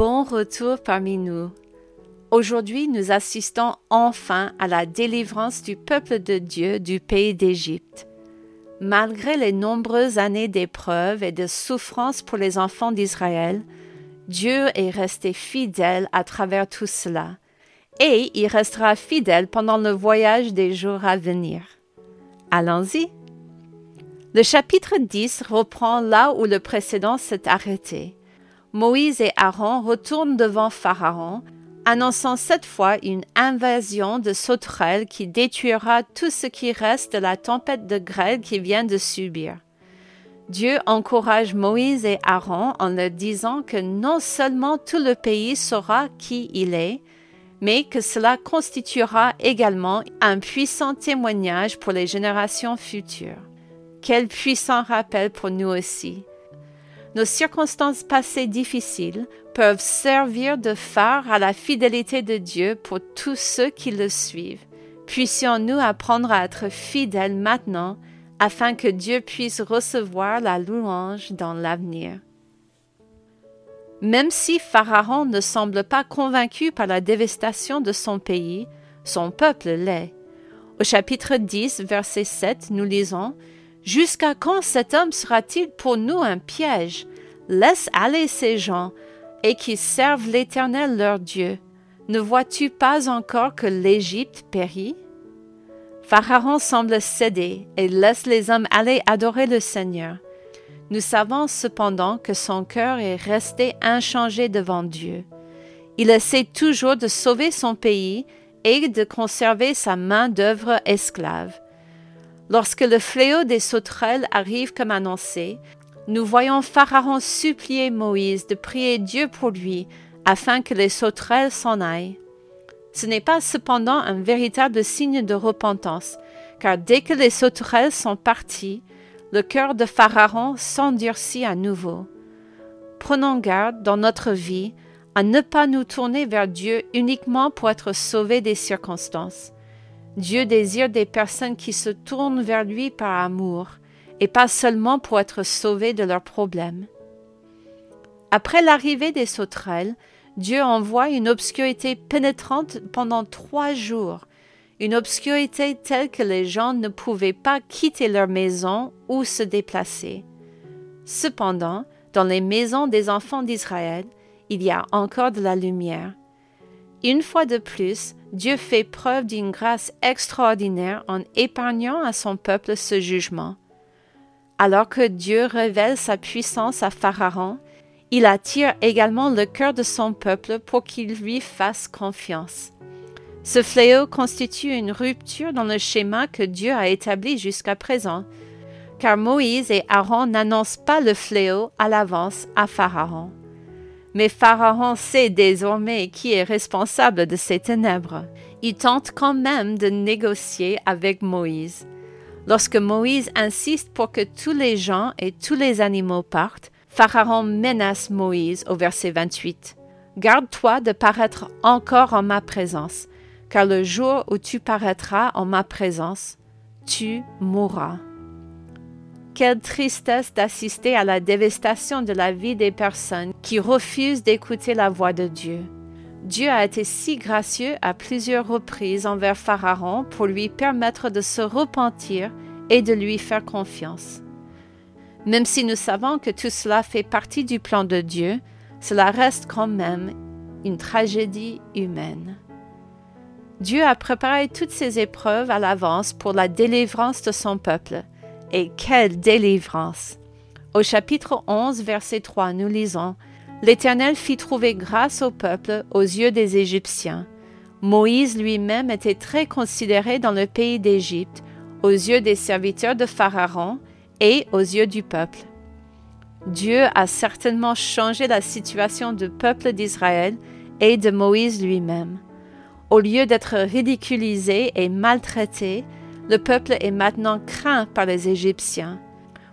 bon retour parmi nous. Aujourd'hui, nous assistons enfin à la délivrance du peuple de Dieu du pays d'Égypte. Malgré les nombreuses années d'épreuves et de souffrances pour les enfants d'Israël, Dieu est resté fidèle à travers tout cela, et il restera fidèle pendant le voyage des jours à venir. Allons-y. Le chapitre 10 reprend là où le précédent s'est arrêté. Moïse et Aaron retournent devant Pharaon, annonçant cette fois une invasion de sauterelles qui détruira tout ce qui reste de la tempête de grêle qu'il vient de subir. Dieu encourage Moïse et Aaron en leur disant que non seulement tout le pays saura qui il est, mais que cela constituera également un puissant témoignage pour les générations futures. Quel puissant rappel pour nous aussi nos circonstances passées difficiles peuvent servir de phare à la fidélité de Dieu pour tous ceux qui le suivent. Puissions-nous apprendre à être fidèles maintenant afin que Dieu puisse recevoir la louange dans l'avenir. Même si Pharaon ne semble pas convaincu par la dévastation de son pays, son peuple l'est. Au chapitre 10, verset 7, nous lisons Jusqu'à quand cet homme sera-t-il pour nous un piège? Laisse aller ces gens, et qui servent l'Éternel leur Dieu. Ne vois-tu pas encore que l'Égypte périt? Pharaon semble céder et laisse les hommes aller adorer le Seigneur. Nous savons cependant que son cœur est resté inchangé devant Dieu. Il essaie toujours de sauver son pays et de conserver sa main-d'œuvre esclave. Lorsque le fléau des sauterelles arrive comme annoncé, nous voyons Pharaon supplier Moïse de prier Dieu pour lui afin que les sauterelles s'en aillent. Ce n'est pas cependant un véritable signe de repentance, car dès que les sauterelles sont parties, le cœur de Pharaon s'endurcit à nouveau. Prenons garde dans notre vie à ne pas nous tourner vers Dieu uniquement pour être sauvés des circonstances. Dieu désire des personnes qui se tournent vers lui par amour et pas seulement pour être sauvés de leurs problèmes. Après l'arrivée des sauterelles, Dieu envoie une obscurité pénétrante pendant trois jours, une obscurité telle que les gens ne pouvaient pas quitter leur maison ou se déplacer. Cependant, dans les maisons des enfants d'Israël, il y a encore de la lumière. Une fois de plus, Dieu fait preuve d'une grâce extraordinaire en épargnant à son peuple ce jugement. Alors que Dieu révèle sa puissance à Pharaon, il attire également le cœur de son peuple pour qu'il lui fasse confiance. Ce fléau constitue une rupture dans le schéma que Dieu a établi jusqu'à présent, car Moïse et Aaron n'annoncent pas le fléau à l'avance à Pharaon. Mais Pharaon sait désormais qui est responsable de ces ténèbres. Il tente quand même de négocier avec Moïse. Lorsque Moïse insiste pour que tous les gens et tous les animaux partent, Pharaon menace Moïse au verset 28. Garde-toi de paraître encore en ma présence, car le jour où tu paraîtras en ma présence, tu mourras. Quelle tristesse d'assister à la dévastation de la vie des personnes qui refusent d'écouter la voix de Dieu. Dieu a été si gracieux à plusieurs reprises envers Pharaon pour lui permettre de se repentir et de lui faire confiance. Même si nous savons que tout cela fait partie du plan de Dieu, cela reste quand même une tragédie humaine. Dieu a préparé toutes ces épreuves à l'avance pour la délivrance de son peuple. Et quelle délivrance! Au chapitre 11, verset 3, nous lisons L'Éternel fit trouver grâce au peuple aux yeux des Égyptiens. Moïse lui-même était très considéré dans le pays d'Égypte, aux yeux des serviteurs de Pharaon et aux yeux du peuple. Dieu a certainement changé la situation du peuple d'Israël et de Moïse lui-même. Au lieu d'être ridiculisé et maltraité, le peuple est maintenant craint par les Égyptiens.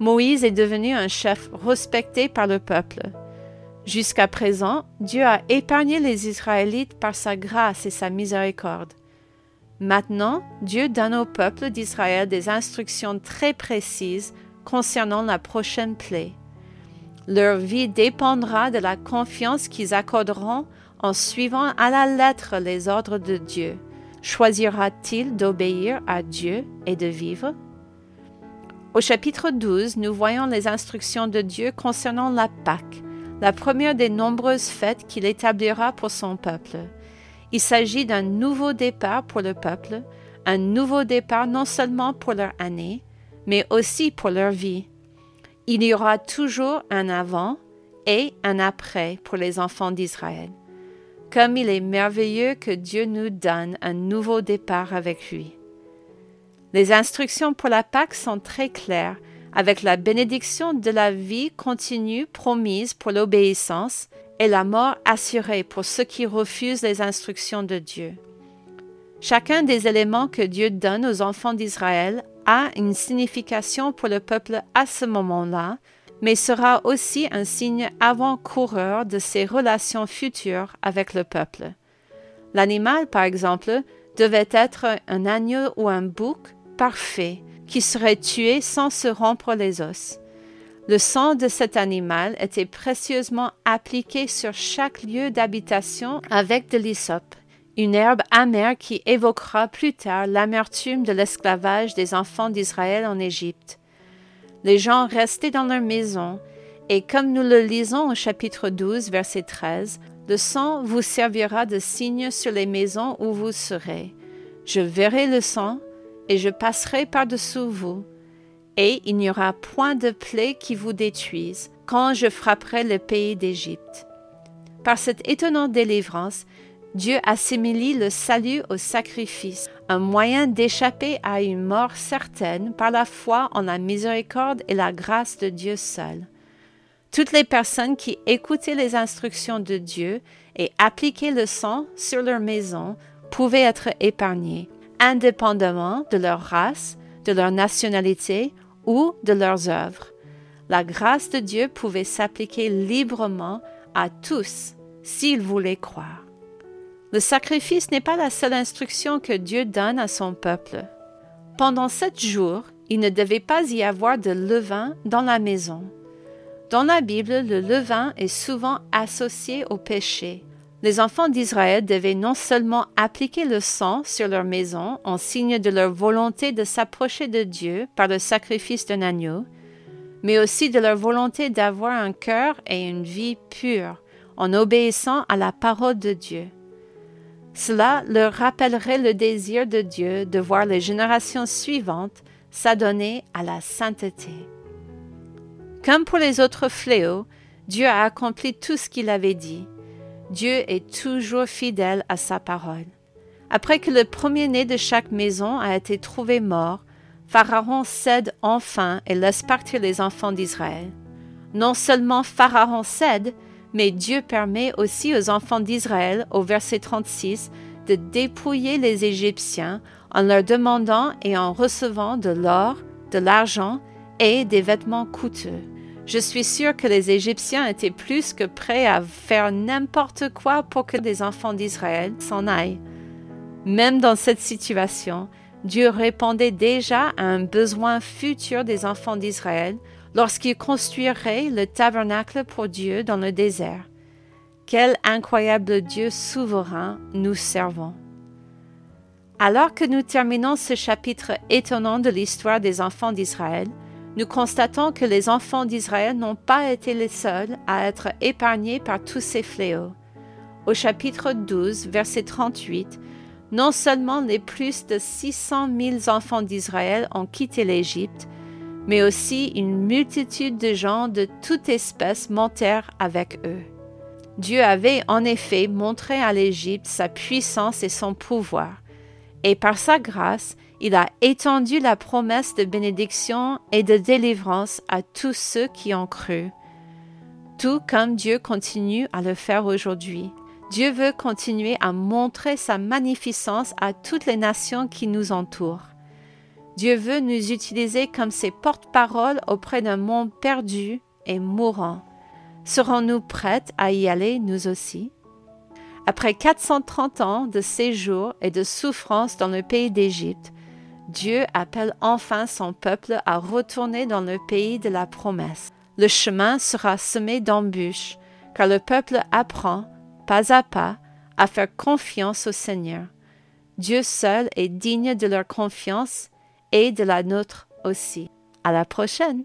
Moïse est devenu un chef respecté par le peuple. Jusqu'à présent, Dieu a épargné les Israélites par sa grâce et sa miséricorde. Maintenant, Dieu donne au peuple d'Israël des instructions très précises concernant la prochaine plaie. Leur vie dépendra de la confiance qu'ils accorderont en suivant à la lettre les ordres de Dieu. Choisira-t-il d'obéir à Dieu et de vivre? Au chapitre 12, nous voyons les instructions de Dieu concernant la Pâque, la première des nombreuses fêtes qu'il établira pour son peuple. Il s'agit d'un nouveau départ pour le peuple, un nouveau départ non seulement pour leur année, mais aussi pour leur vie. Il y aura toujours un avant et un après pour les enfants d'Israël. Comme il est merveilleux que Dieu nous donne un nouveau départ avec lui. Les instructions pour la Pâque sont très claires, avec la bénédiction de la vie continue promise pour l'obéissance et la mort assurée pour ceux qui refusent les instructions de Dieu. Chacun des éléments que Dieu donne aux enfants d'Israël a une signification pour le peuple à ce moment-là, mais sera aussi un signe avant-coureur de ses relations futures avec le peuple. L'animal, par exemple, devait être un agneau ou un bouc parfait qui serait tué sans se rompre les os. Le sang de cet animal était précieusement appliqué sur chaque lieu d'habitation avec de l'hysope une herbe amère qui évoquera plus tard l'amertume de l'esclavage des enfants d'Israël en Égypte. Les gens restaient dans leur maison, et comme nous le lisons au chapitre 12, verset 13, le sang vous servira de signe sur les maisons où vous serez. Je verrai le sang, et je passerai par-dessous vous, et il n'y aura point de plaie qui vous détruise quand je frapperai le pays d'Égypte. Par cette étonnante délivrance, Dieu assimile le salut au sacrifice, un moyen d'échapper à une mort certaine par la foi en la miséricorde et la grâce de Dieu seul. Toutes les personnes qui écoutaient les instructions de Dieu et appliquaient le sang sur leur maison pouvaient être épargnées, indépendamment de leur race, de leur nationalité ou de leurs œuvres. La grâce de Dieu pouvait s'appliquer librement à tous s'ils voulaient croire. Le sacrifice n'est pas la seule instruction que Dieu donne à son peuple. Pendant sept jours, il ne devait pas y avoir de levain dans la maison. Dans la Bible, le levain est souvent associé au péché. Les enfants d'Israël devaient non seulement appliquer le sang sur leur maison en signe de leur volonté de s'approcher de Dieu par le sacrifice d'un agneau, mais aussi de leur volonté d'avoir un cœur et une vie pure en obéissant à la parole de Dieu. Cela leur rappellerait le désir de Dieu de voir les générations suivantes s'adonner à la sainteté. Comme pour les autres fléaux, Dieu a accompli tout ce qu'il avait dit. Dieu est toujours fidèle à sa parole. Après que le premier-né de chaque maison a été trouvé mort, Pharaon cède enfin et laisse partir les enfants d'Israël. Non seulement Pharaon cède, mais Dieu permet aussi aux enfants d'Israël, au verset 36, de dépouiller les Égyptiens en leur demandant et en recevant de l'or, de l'argent et des vêtements coûteux. Je suis sûr que les Égyptiens étaient plus que prêts à faire n'importe quoi pour que les enfants d'Israël s'en aillent. Même dans cette situation, Dieu répondait déjà à un besoin futur des enfants d'Israël lorsqu'il construirait le tabernacle pour Dieu dans le désert. Quel incroyable Dieu souverain nous servons. Alors que nous terminons ce chapitre étonnant de l'histoire des enfants d'Israël, nous constatons que les enfants d'Israël n'ont pas été les seuls à être épargnés par tous ces fléaux. Au chapitre 12, verset 38, non seulement les plus de 600 000 enfants d'Israël ont quitté l'Égypte, mais aussi une multitude de gens de toute espèce montèrent avec eux. Dieu avait en effet montré à l'Égypte sa puissance et son pouvoir, et par sa grâce, il a étendu la promesse de bénédiction et de délivrance à tous ceux qui ont cru, tout comme Dieu continue à le faire aujourd'hui. Dieu veut continuer à montrer sa magnificence à toutes les nations qui nous entourent. Dieu veut nous utiliser comme ses porte-paroles auprès d'un monde perdu et mourant. Serons-nous prêtes à y aller, nous aussi? Après 430 ans de séjour et de souffrance dans le pays d'Égypte, Dieu appelle enfin son peuple à retourner dans le pays de la promesse. le chemin sera semé d'embûches, car le peuple apprend, pas à pas, à faire confiance au Seigneur. Dieu seul est digne de leur confiance et de la nôtre aussi. À la prochaine!